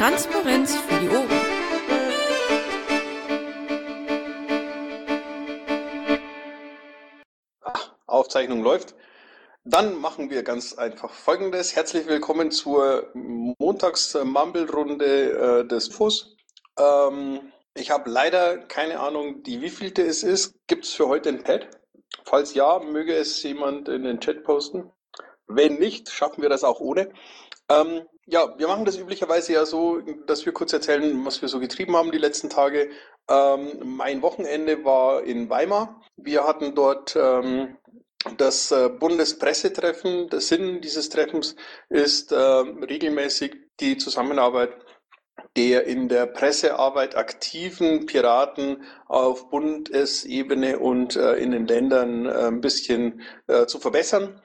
Transparenz für die Ohren. Aufzeichnung läuft. Dann machen wir ganz einfach Folgendes. Herzlich willkommen zur Montags-Mumble-Runde äh, des FUS. Ähm, ich habe leider keine Ahnung, die wievielte es ist. Gibt es für heute ein Pad? Falls ja, möge es jemand in den Chat posten. Wenn nicht, schaffen wir das auch ohne. Ähm, ja, wir machen das üblicherweise ja so, dass wir kurz erzählen, was wir so getrieben haben die letzten Tage. Ähm, mein Wochenende war in Weimar. Wir hatten dort ähm, das äh, Bundespressetreffen, der Sinn dieses Treffens ist äh, regelmäßig die Zusammenarbeit der in der Pressearbeit aktiven Piraten auf Bundesebene und äh, in den Ländern äh, ein bisschen äh, zu verbessern.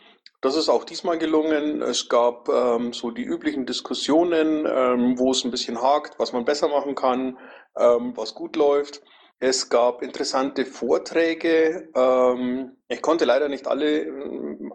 Das ist auch diesmal gelungen. Es gab ähm, so die üblichen Diskussionen, ähm, wo es ein bisschen hakt, was man besser machen kann, ähm, was gut läuft. Es gab interessante Vorträge. Ähm, ich konnte leider nicht alle äh,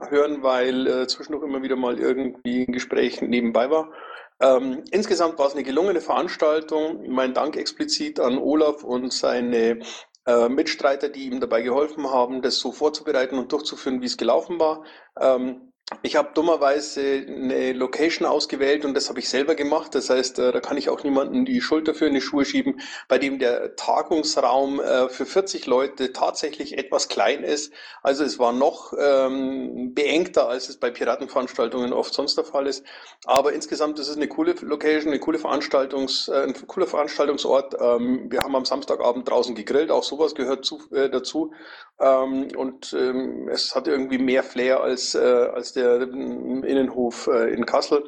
hören, weil äh, zwischendurch immer wieder mal irgendwie ein Gespräch nebenbei war. Ähm, insgesamt war es eine gelungene Veranstaltung. Mein Dank explizit an Olaf und seine äh, Mitstreiter, die ihm dabei geholfen haben, das so vorzubereiten und durchzuführen, wie es gelaufen war. Ähm, ich habe dummerweise eine Location ausgewählt und das habe ich selber gemacht. Das heißt, äh, da kann ich auch niemanden die Schulter für in die Schuhe schieben, bei dem der Tagungsraum äh, für 40 Leute tatsächlich etwas klein ist. Also es war noch ähm, beengter, als es bei Piratenveranstaltungen oft sonst der Fall ist. Aber insgesamt ist es eine coole Location, eine coole Veranstaltungs, äh, ein cooler Veranstaltungsort. Ähm, wir haben am Samstagabend draußen gegrillt, auch sowas gehört zu, äh, dazu. Ähm, und ähm, es hat irgendwie mehr Flair als, äh, als der Innenhof äh, in Kassel.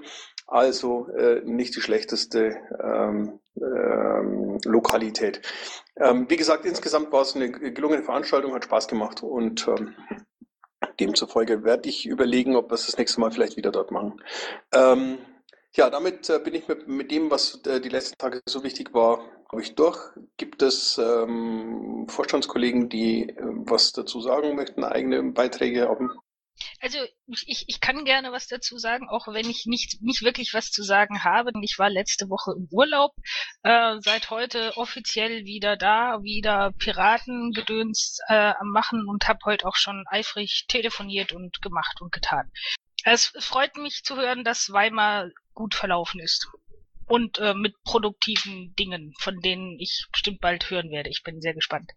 Also äh, nicht die schlechteste ähm, ähm, Lokalität. Ähm, wie gesagt, insgesamt war es eine gelungene Veranstaltung, hat Spaß gemacht und ähm, demzufolge werde ich überlegen, ob wir es das nächste Mal vielleicht wieder dort machen. Ähm, ja, damit äh, bin ich mit, mit dem, was äh, die letzten Tage so wichtig war, glaube ich, durch. Gibt es ähm, Vorstandskollegen, die äh, was dazu sagen möchten, eigene Beiträge haben? Also ich, ich kann gerne was dazu sagen, auch wenn ich nicht, nicht wirklich was zu sagen habe. Ich war letzte Woche im Urlaub, äh, seit heute offiziell wieder da, wieder Piratengedöns äh, am Machen und habe heute auch schon eifrig telefoniert und gemacht und getan. Es freut mich zu hören, dass Weimar gut verlaufen ist und äh, mit produktiven Dingen, von denen ich bestimmt bald hören werde. Ich bin sehr gespannt.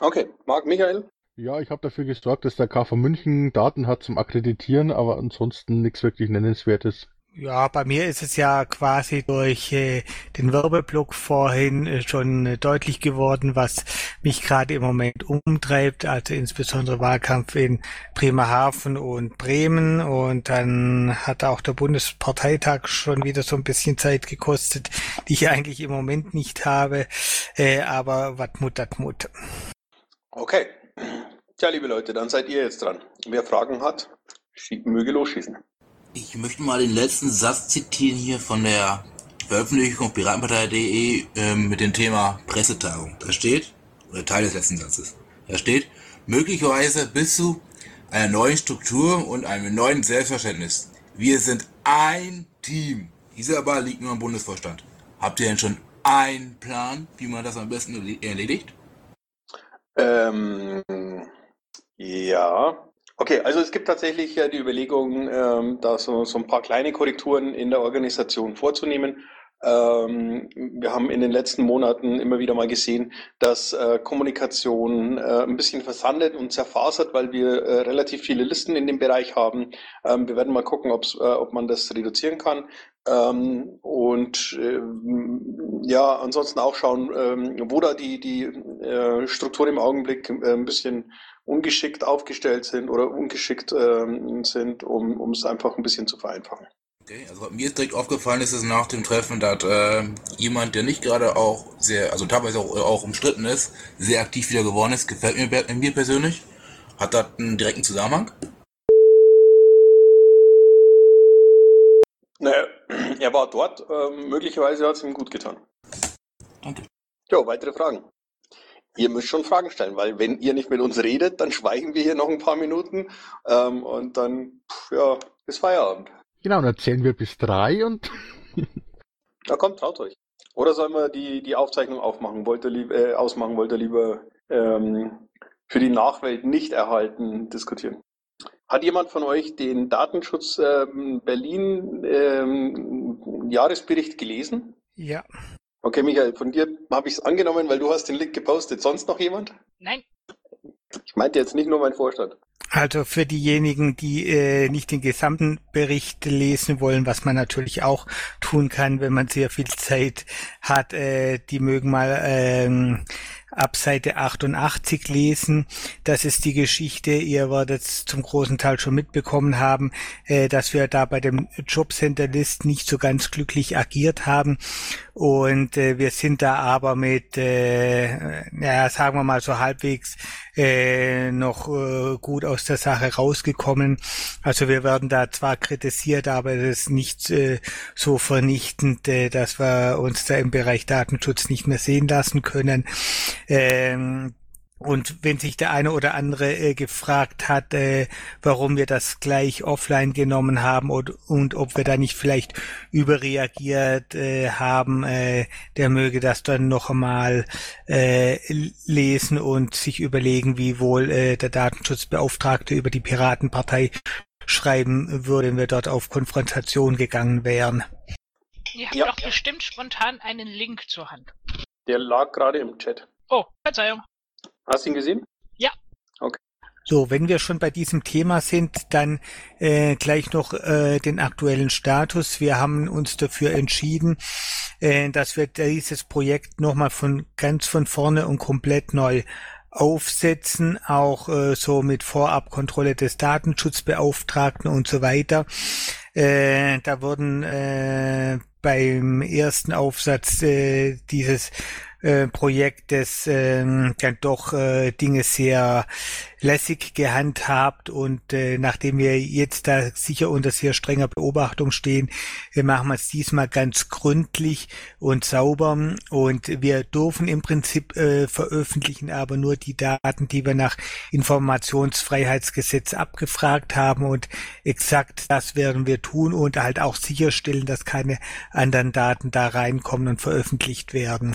Okay, Marc, Michael? Ja, ich habe dafür gesorgt, dass der KV München Daten hat zum Akkreditieren, aber ansonsten nichts wirklich Nennenswertes. Ja, bei mir ist es ja quasi durch äh, den Werbeblock vorhin äh, schon äh, deutlich geworden, was mich gerade im Moment umtreibt, also insbesondere Wahlkampf in Bremerhaven und Bremen und dann hat auch der Bundesparteitag schon wieder so ein bisschen Zeit gekostet, die ich eigentlich im Moment nicht habe, äh, aber wat mut, dat mut. Okay. Tja, liebe Leute, dann seid ihr jetzt dran. Wer Fragen hat, möge losschießen. Ich möchte mal den letzten Satz zitieren hier von der Veröffentlichung piratenpartei.de äh, mit dem Thema Pressetagung. Da steht, oder Teil des letzten Satzes, da steht, möglicherweise bis zu einer neuen Struktur und einem neuen Selbstverständnis. Wir sind ein Team. Dieser Ball liegt nur am Bundesvorstand. Habt ihr denn schon einen Plan, wie man das am besten erledigt? Ähm, ja, Okay, also es gibt tatsächlich äh, die Überlegung, ähm, da so, so ein paar kleine Korrekturen in der Organisation vorzunehmen. Ähm, wir haben in den letzten Monaten immer wieder mal gesehen, dass äh, Kommunikation äh, ein bisschen versandet und zerfasert, weil wir äh, relativ viele Listen in dem Bereich haben. Ähm, wir werden mal gucken, äh, ob man das reduzieren kann. Ähm, und äh, ja, ansonsten auch schauen, ähm, wo da die, die äh, Strukturen im Augenblick ein bisschen ungeschickt aufgestellt sind oder ungeschickt ähm, sind, um es einfach ein bisschen zu vereinfachen. Okay, also mir ist direkt aufgefallen, ist es nach dem Treffen, dass äh, jemand, der nicht gerade auch sehr, also teilweise auch, auch umstritten ist, sehr aktiv wieder geworden ist. Gefällt mir, mir persönlich. Hat das einen direkten Zusammenhang? Naja, er war dort. Ähm, möglicherweise hat es ihm gut getan. Danke. Ja, weitere Fragen? ihr müsst schon Fragen stellen, weil wenn ihr nicht mit uns redet, dann schweigen wir hier noch ein paar Minuten ähm, und dann, ja, ist Feierabend. Genau, dann zählen wir bis drei und. Na komm, traut euch. Oder sollen wir die, die Aufzeichnung aufmachen? Wollt ihr lieb, äh, ausmachen? Wollt ihr lieber ähm, für die Nachwelt nicht erhalten diskutieren? Hat jemand von euch den Datenschutz ähm, Berlin ähm, Jahresbericht gelesen? Ja. Okay, Michael, von dir habe ich es angenommen, weil du hast den Link gepostet. Sonst noch jemand? Nein, Ich meinte jetzt nicht nur mein Vorstand. Also für diejenigen, die äh, nicht den gesamten Bericht lesen wollen, was man natürlich auch tun kann, wenn man sehr viel Zeit hat, äh, die mögen mal ähm, ab Seite 88 lesen. Das ist die Geschichte, ihr werdet es zum großen Teil schon mitbekommen haben, äh, dass wir da bei dem Jobcenter List nicht so ganz glücklich agiert haben. Und äh, wir sind da aber mit, äh, ja, sagen wir mal so halbwegs äh, noch äh, gut aus der Sache rausgekommen. Also wir werden da zwar kritisiert, aber es ist nicht äh, so vernichtend, äh, dass wir uns da im Bereich Datenschutz nicht mehr sehen lassen können. Ähm, und wenn sich der eine oder andere äh, gefragt hat, äh, warum wir das gleich offline genommen haben und, und ob wir da nicht vielleicht überreagiert äh, haben, äh, der möge das dann noch einmal äh, lesen und sich überlegen, wie wohl äh, der Datenschutzbeauftragte über die Piratenpartei schreiben würde, wenn wir dort auf Konfrontation gegangen wären. ihr habt Ja. doch bestimmt spontan einen Link zur Hand. Der lag gerade im Chat. Oh, Verzeihung. Hast du ihn gesehen? So, wenn wir schon bei diesem Thema sind, dann äh, gleich noch äh, den aktuellen Status. Wir haben uns dafür entschieden, äh, dass wir dieses Projekt nochmal von ganz von vorne und komplett neu aufsetzen, auch äh, so mit Vorabkontrolle des Datenschutzbeauftragten und so weiter. Äh, da wurden äh, beim ersten Aufsatz äh, dieses äh, Projektes ähm, dann doch äh, Dinge sehr lässig gehandhabt und äh, nachdem wir jetzt da sicher unter sehr strenger Beobachtung stehen, wir machen es diesmal ganz gründlich und sauber und wir dürfen im Prinzip äh, veröffentlichen aber nur die Daten, die wir nach Informationsfreiheitsgesetz abgefragt haben und exakt das werden wir tun und halt auch sicherstellen, dass keine anderen Daten da reinkommen und veröffentlicht werden.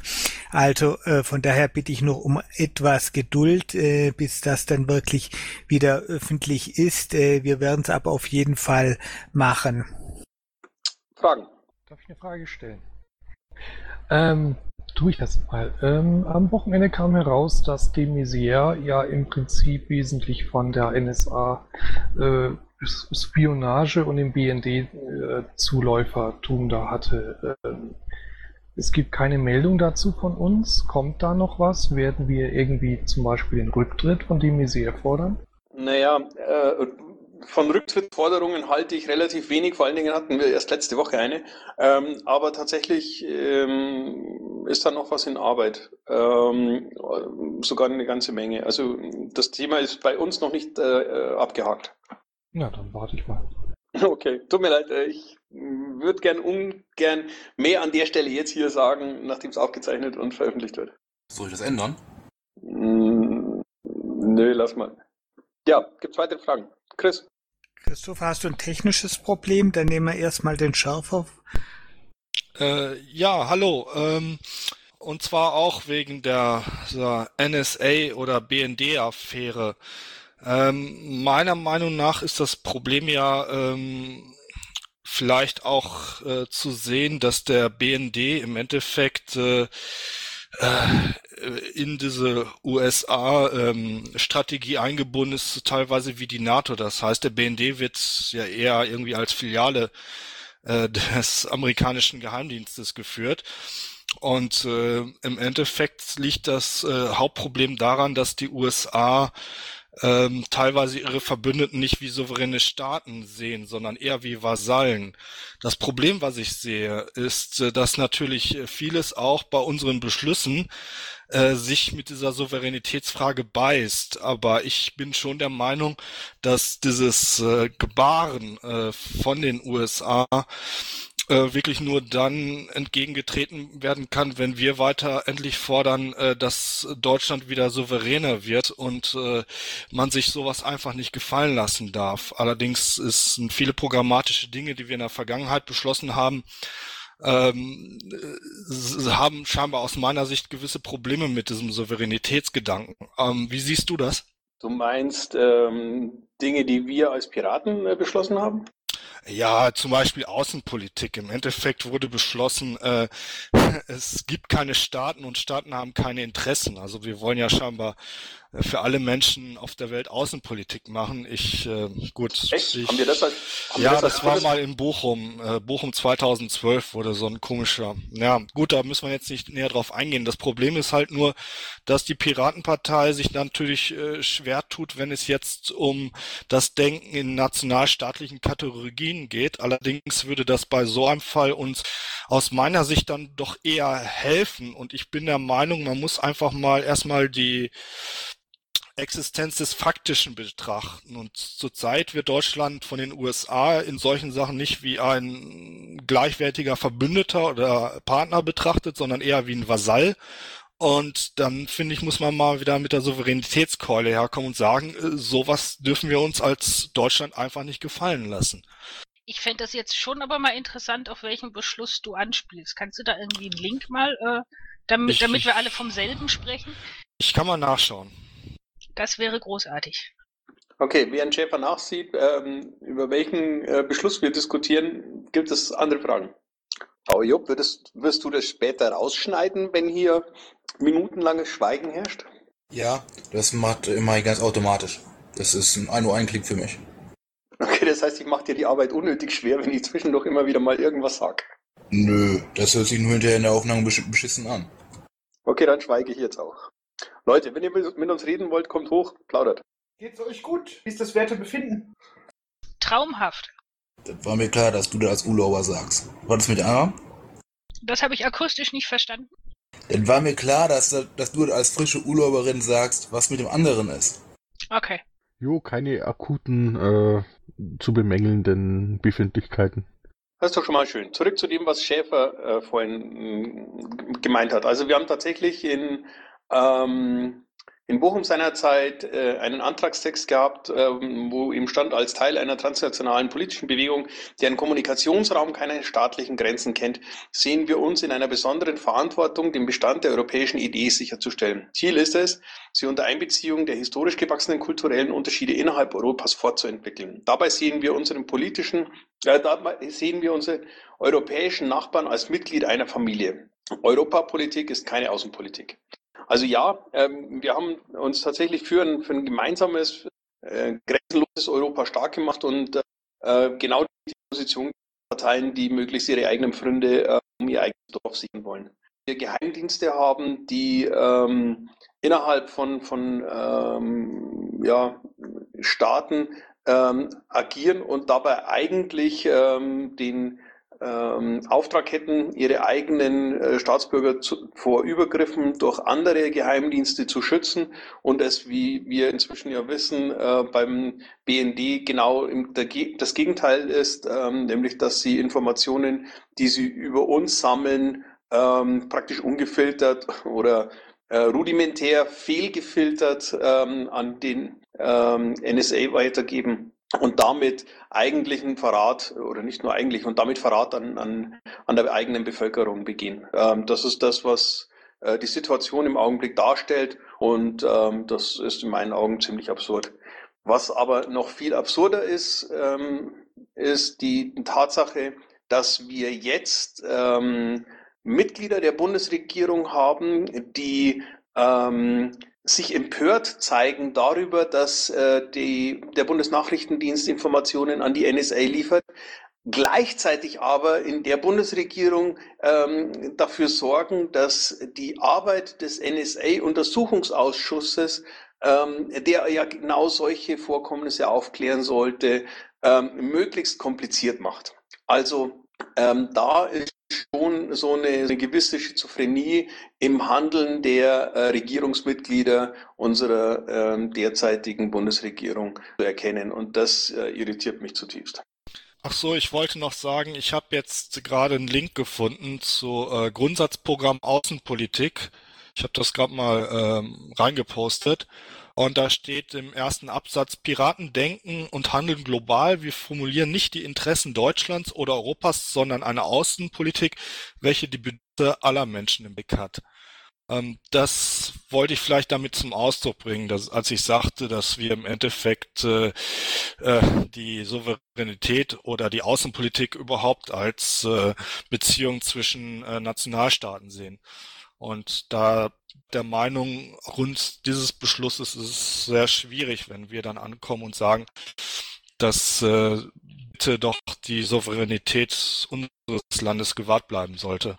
Also äh, von daher bitte ich noch um etwas Geduld, äh, bis das dann wirklich wieder öffentlich ist. Äh, wir werden es aber auf jeden Fall machen. Fragen? Darf ich eine Frage stellen? Ähm, tue ich das mal. Ähm, am Wochenende kam heraus, dass de Maizière ja im Prinzip wesentlich von der NSA äh, Spionage und dem BND äh, Zuläufertum da hatte. Ähm, es gibt keine Meldung dazu von uns. Kommt da noch was? Werden wir irgendwie zum Beispiel den Rücktritt von de Maizière fordern? Naja, äh, von Rücktrittsforderungen halte ich relativ wenig, vor allen Dingen hatten wir erst letzte Woche eine. Ähm, aber tatsächlich ähm, ist da noch was in Arbeit. Ähm, sogar eine ganze Menge. Also das Thema ist bei uns noch nicht äh, abgehakt. Ja, dann warte ich mal. Okay, tut mir leid, äh, ich würde gern ungern mehr an der Stelle jetzt hier sagen, nachdem es aufgezeichnet und veröffentlicht wird. Soll ich das ändern? Mm, Nö, lass mal. Ja, gibt's weitere Fragen? Chris? Christopher, hast du ein technisches Problem? Dann nehmen wir erstmal den Schärfer. Äh, ja, hallo. Ähm, und zwar auch wegen der, der NSA oder BND-Affäre. Ähm, meiner Meinung nach ist das Problem ja ähm, vielleicht auch äh, zu sehen, dass der BND im Endeffekt äh, äh, in diese USA-Strategie eingebunden ist, teilweise wie die NATO. Das heißt, der BND wird ja eher irgendwie als Filiale äh, des amerikanischen Geheimdienstes geführt. Und äh, im Endeffekt liegt das äh, Hauptproblem daran, dass die USA ähm, teilweise ihre Verbündeten nicht wie souveräne Staaten sehen, sondern eher wie Vasallen. Das Problem, was ich sehe, ist, äh, dass natürlich äh, vieles auch bei unseren Beschlüssen äh, sich mit dieser Souveränitätsfrage beißt. Aber ich bin schon der Meinung, dass dieses äh, Gebaren äh, von den USA äh, wirklich nur dann entgegengetreten werden kann, wenn wir weiter endlich fordern, äh, dass Deutschland wieder souveräner wird und äh, man sich sowas einfach nicht gefallen lassen darf. Allerdings sind viele programmatische Dinge, die wir in der Vergangenheit beschlossen haben, ähm, äh, haben scheinbar aus meiner Sicht gewisse Probleme mit diesem Souveränitätsgedanken. Ähm, wie siehst du das? Du meinst ähm, Dinge, die wir als Piraten äh, beschlossen haben? Ja, zum Beispiel Außenpolitik. Im Endeffekt wurde beschlossen, äh, es gibt keine Staaten und Staaten haben keine Interessen. Also wir wollen ja scheinbar für alle Menschen auf der Welt Außenpolitik machen. Ich, äh, gut. Echt? Ich, haben wir das als, haben ja, wir das, als war mal in Bochum. Äh, Bochum 2012 wurde so ein komischer. Ja, gut, da müssen wir jetzt nicht näher drauf eingehen. Das Problem ist halt nur, dass die Piratenpartei sich natürlich äh, schwer tut, wenn es jetzt um das Denken in nationalstaatlichen Kategorien geht. Allerdings würde das bei so einem Fall uns aus meiner Sicht dann doch eher helfen. Und ich bin der Meinung, man muss einfach mal erstmal die Existenz des Faktischen betrachten. Und zurzeit wird Deutschland von den USA in solchen Sachen nicht wie ein gleichwertiger Verbündeter oder Partner betrachtet, sondern eher wie ein Vasall. Und dann finde ich, muss man mal wieder mit der Souveränitätskeule herkommen und sagen, äh, sowas dürfen wir uns als Deutschland einfach nicht gefallen lassen. Ich fände das jetzt schon aber mal interessant, auf welchen Beschluss du anspielst. Kannst du da irgendwie einen Link mal, äh, damit, Ich- damit wir alle vom selben sprechen? Ich kann mal nachschauen. Das wäre großartig. Okay, während Schäfer nachsieht, ähm, über welchen äh, Beschluss wir diskutieren, gibt es andere Fragen. Aber Jupp, würdest, wirst du das später rausschneiden, wenn hier minutenlanges Schweigen herrscht? Ja, das macht immer ganz automatisch. Das ist ein nur ein Klick für mich. Okay, das heißt, ich mache dir die Arbeit unnötig schwer, wenn ich zwischendurch immer wieder mal irgendwas sag. Nö, das hört sich nur hinterher in der Aufnahme besch beschissen an. Okay, dann schweige ich jetzt auch. Leute, wenn ihr mit mit uns reden wollt, kommt hoch, plaudert. Geht's euch gut? Wie ist das Wertebefinden? Traumhaft. Das war mir klar, dass du das als Urlauber sagst. War das mit Anna? Das habe ich akustisch nicht verstanden. Dann war mir klar, dass, dass du als frische Urlauberin sagst, was mit dem anderen ist. Okay. Jo, keine akuten äh, zu bemängelnden Befindlichkeiten. Das ist doch schon mal schön. Zurück zu dem, was Schäfer äh, vorhin mh, gemeint hat. Also wir haben tatsächlich in, ähm, in Bochum seinerzeit äh, einen Antragstext gehabt, ähm, wo ihm stand, als Teil einer transnationalen politischen Bewegung, deren Kommunikationsraum keine staatlichen Grenzen kennt, sehen wir uns in einer besonderen Verantwortung, den Bestand der europäischen Idee sicherzustellen. Ziel ist es, sie unter Einbeziehung der historisch gewachsenen kulturellen Unterschiede innerhalb Europas fortzuentwickeln. Dabei sehen wir unseren politischen, äh, dabei sehen wir unsere europäischen Nachbarn als Mitglied einer Familie. Europapolitik ist keine Außenpolitik. Also ja, ähm, wir haben uns tatsächlich für ein, für ein gemeinsames, äh, grenzenloses Europa stark gemacht und äh, genau die Position Parteien, die möglichst ihre eigenen Pfründe äh, um ihr eigenes Dorf sichern wollen. Wir Geheimdienste haben, die ähm, innerhalb von, von ähm, ja, Staaten ähm, agieren und dabei eigentlich ähm, den ähm, Auftrag hätten, ihre eigenen äh, Staatsbürger zu, vor Übergriffen durch andere Geheimdienste zu schützen und es, wie wir inzwischen ja wissen, äh, beim BND genau im, der, das Gegenteil ist, ähm, nämlich dass sie Informationen, die sie über uns sammeln, ähm, praktisch ungefiltert oder äh, rudimentär fehlgefiltert ähm, an den ähm, NSA weitergeben und damit eigentlichen Verrat oder nicht nur eigentlich und damit Verrat an, an, an der eigenen Bevölkerung begehen. Ähm, das ist das, was äh, die Situation im Augenblick darstellt und ähm, das ist in meinen Augen ziemlich absurd. Was aber noch viel absurder ist, ähm, ist die Tatsache, dass wir jetzt ähm, Mitglieder der Bundesregierung haben, die ähm, sich empört zeigen darüber, dass äh, die, der Bundesnachrichtendienst Informationen an die NSA liefert, gleichzeitig aber in der Bundesregierung ähm, dafür sorgen, dass die Arbeit des NSA-Untersuchungsausschusses, ähm, der ja genau solche Vorkommnisse aufklären sollte, ähm, möglichst kompliziert macht. Also ähm, da ist schon so eine, eine gewisse Schizophrenie im Handeln der äh, Regierungsmitglieder unserer ähm, derzeitigen Bundesregierung zu erkennen. Und das äh, irritiert mich zutiefst. Ach so, ich wollte noch sagen, ich habe jetzt gerade einen Link gefunden zu äh, Grundsatzprogramm Außenpolitik Ich habe das gerade mal ähm, reingepostet. Und da steht im ersten Absatz, Piraten denken und handeln global. Wir formulieren nicht die Interessen Deutschlands oder Europas, sondern eine Außenpolitik, welche die Bedürfnisse aller Menschen im Blick hat. Ähm, das wollte ich vielleicht damit zum Ausdruck bringen, dass, als ich sagte, dass wir im Endeffekt äh, äh, die Souveränität oder die Außenpolitik überhaupt als äh, Beziehung zwischen äh, Nationalstaaten sehen. Und da der Meinung rund dieses Beschlusses ist es sehr schwierig, wenn wir dann ankommen und sagen, dass äh, bitte doch die Souveränität unseres Landes gewahrt bleiben sollte.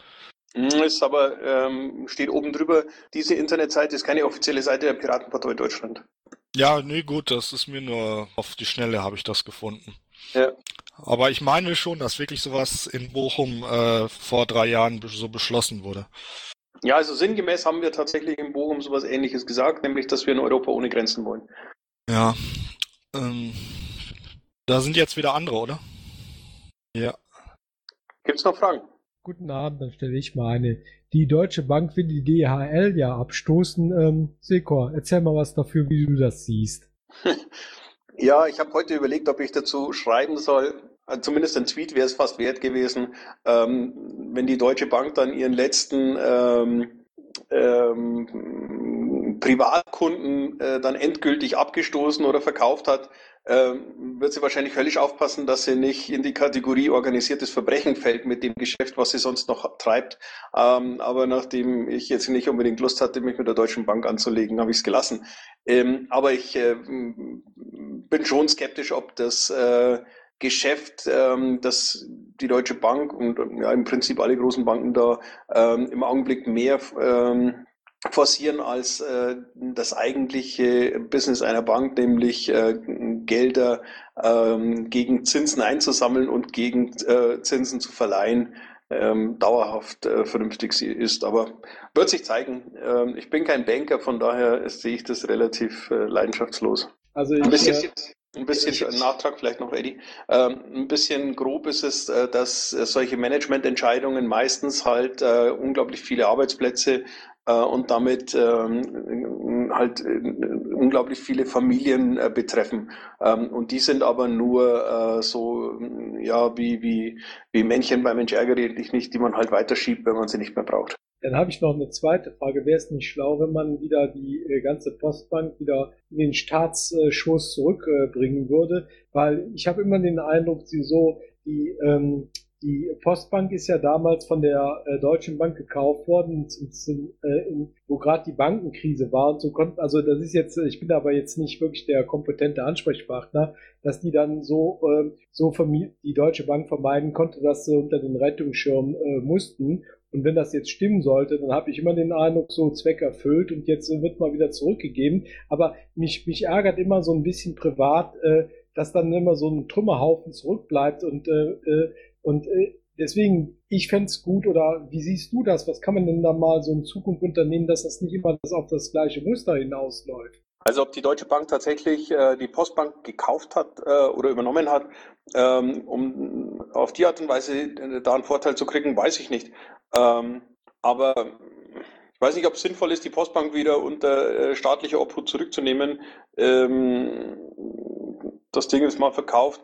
Hm, ist aber, ähm, steht oben drüber, diese Internetseite ist keine offizielle Seite der Piratenpartei Deutschland. Ja, nee, gut, das ist mir nur auf die Schnelle habe ich das gefunden. Ja. Aber ich meine schon, dass wirklich sowas in Bochum äh, vor drei Jahren so beschlossen wurde. Ja, also sinngemäß haben wir tatsächlich in Bochum sowas ähnliches gesagt, nämlich, dass wir ein Europa ohne Grenzen wollen. Ja. Ähm, da sind jetzt wieder andere, oder? Ja. Gibt's noch Fragen? Guten Abend, dann stelle ich mal eine. Die Deutsche Bank will die DHL ja abstoßen. Ähm, Sekor, erzähl mal was dafür, wie du das siehst. ja, ich habe heute überlegt, ob ich dazu schreiben soll. Äh, zumindest ein Tweet wäre es fast wert gewesen, ähm, wenn die Deutsche Bank dann ihren letzten ähm, ähm, Privatkunden äh, dann endgültig abgestoßen oder verkauft hat, ähm, wird sie wahrscheinlich höllisch aufpassen, dass sie nicht in die Kategorie organisiertes Verbrechen fällt mit dem Geschäft, was sie sonst noch treibt. Ähm, aber nachdem ich jetzt nicht unbedingt Lust hatte, mich mit der Deutschen Bank anzulegen, habe ich es gelassen. Ähm, aber ich äh, bin schon skeptisch, ob das äh, Geschäft, ähm, das die Deutsche Bank und ja, im Prinzip alle großen Banken da ähm, im Augenblick mehr ähm, forcieren als äh, das eigentliche Business einer Bank, nämlich äh, Gelder ähm, gegen Zinsen einzusammeln und gegen äh, Zinsen zu verleihen, ähm, dauerhaft äh, vernünftig ist. Aber wird sich zeigen. Ähm, ich bin kein Banker, von daher sehe ich das relativ äh, leidenschaftslos. Also ich, ein bisschen, äh, ein Nachtrag vielleicht noch, Eddie. Ähm, ein bisschen grob ist es, äh, dass solche Managemententscheidungen meistens halt äh, unglaublich viele Arbeitsplätze äh, und damit ähm, halt äh, unglaublich viele Familien äh, betreffen. Ähm, und die sind aber nur äh, so, ja, wie, wie, wie Männchen bei Mensch ärgere dich nicht, die man halt weiterschiebt, wenn man sie nicht mehr braucht. Dann habe ich noch eine zweite Frage. Wäre es nicht schlau, wenn man wieder die äh, ganze Postbank wieder in den Staatsschuss zurückbringen würde? Weil ich habe immer den Eindruck, sie so die ähm, die Postbank ist ja damals von der äh, Deutschen Bank gekauft worden, äh, wo gerade die Bankenkrise war und so konnten, also das ist jetzt, ich bin aber jetzt nicht wirklich der kompetente Ansprechpartner, dass die dann so, äh, so die Deutsche Bank vermeiden konnte, dass sie unter den Rettungsschirm mussten. Und wenn das jetzt stimmen sollte, dann habe ich immer den Eindruck, so Zweck erfüllt und jetzt wird mal wieder zurückgegeben. Aber mich, mich ärgert immer so ein bisschen privat, äh, dass dann immer so ein Trümmerhaufen zurückbleibt und äh, äh, und äh, deswegen, ich fände es gut, oder wie siehst du das? Was kann man denn da mal so in Zukunft unternehmen, dass das nicht immer das auf das gleiche Muster hinausläuft? Also ob die Deutsche Bank tatsächlich äh, die Postbank gekauft hat äh, oder übernommen hat, ähm, um auf die Art und Weise äh, da einen Vorteil zu kriegen, weiß ich nicht. Ähm, aber ich weiß nicht, ob es sinnvoll ist, die Postbank wieder unter äh, staatlicher Obhut zurückzunehmen. Ähm, das Ding ist mal verkauft.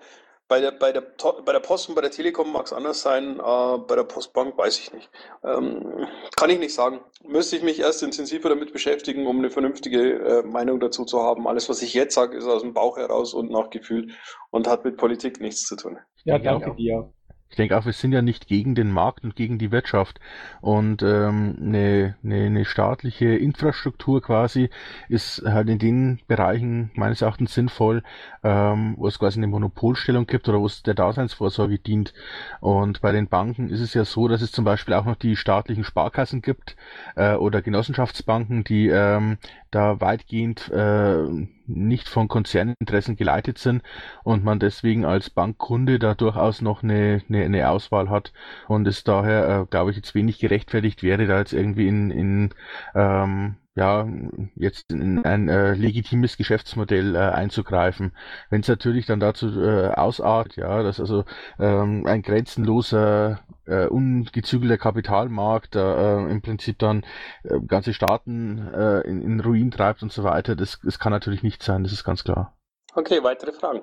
Bei der, bei, der, bei der Post und bei der Telekom mag es anders sein, äh, bei der Postbank weiß ich nicht. Ähm, kann ich nicht sagen. Müsste ich mich erst intensiver damit beschäftigen, um eine vernünftige äh, Meinung dazu zu haben. Alles, was ich jetzt sage, ist aus dem Bauch heraus und nach Gefühl und hat mit Politik nichts zu tun. Ja, danke dir. Ich denke auch, wir sind ja nicht gegen den Markt und gegen die Wirtschaft. Und ähm, eine, eine, eine staatliche Infrastruktur quasi ist halt in den Bereichen meines Erachtens sinnvoll, ähm, wo es quasi eine Monopolstellung gibt oder wo es der Daseinsvorsorge dient. Und bei den Banken ist es ja so, dass es zum Beispiel auch noch die staatlichen Sparkassen gibt äh, oder Genossenschaftsbanken, die ähm, da weitgehend äh, nicht von Konzerninteressen geleitet sind und man deswegen als Bankkunde da durchaus noch eine, eine, eine Auswahl hat und es daher, äh, glaube ich, jetzt wenig gerechtfertigt wäre, da jetzt irgendwie in, in ähm, ja, jetzt in ein äh, legitimes Geschäftsmodell äh, einzugreifen. Wenn es natürlich dann dazu äh, ausartet, ja, dass also ähm, ein grenzenloser äh, ungezügelter Kapitalmarkt, äh, im Prinzip dann äh, ganze Staaten äh, in, in Ruin treibt und so weiter. Das, das kann natürlich nicht sein, das ist ganz klar. Okay, weitere Fragen.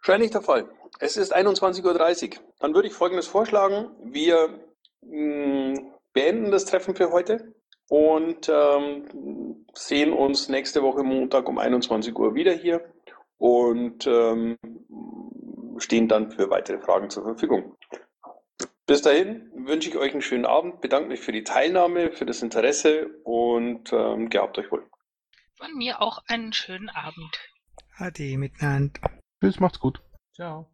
Scheint nicht der Fall. Es ist 21.30 Uhr. Dann würde ich Folgendes vorschlagen. Wir mh, beenden das Treffen für heute und ähm, sehen uns nächste Woche Montag um 21 Uhr wieder hier und ähm, stehen dann für weitere Fragen zur Verfügung. Bis dahin wünsche ich euch einen schönen Abend, bedanke mich für die Teilnahme, für das Interesse und ähm, gehabt euch wohl. Von mir auch einen schönen Abend. Ade miteinander. Tschüss, macht's gut. Ciao.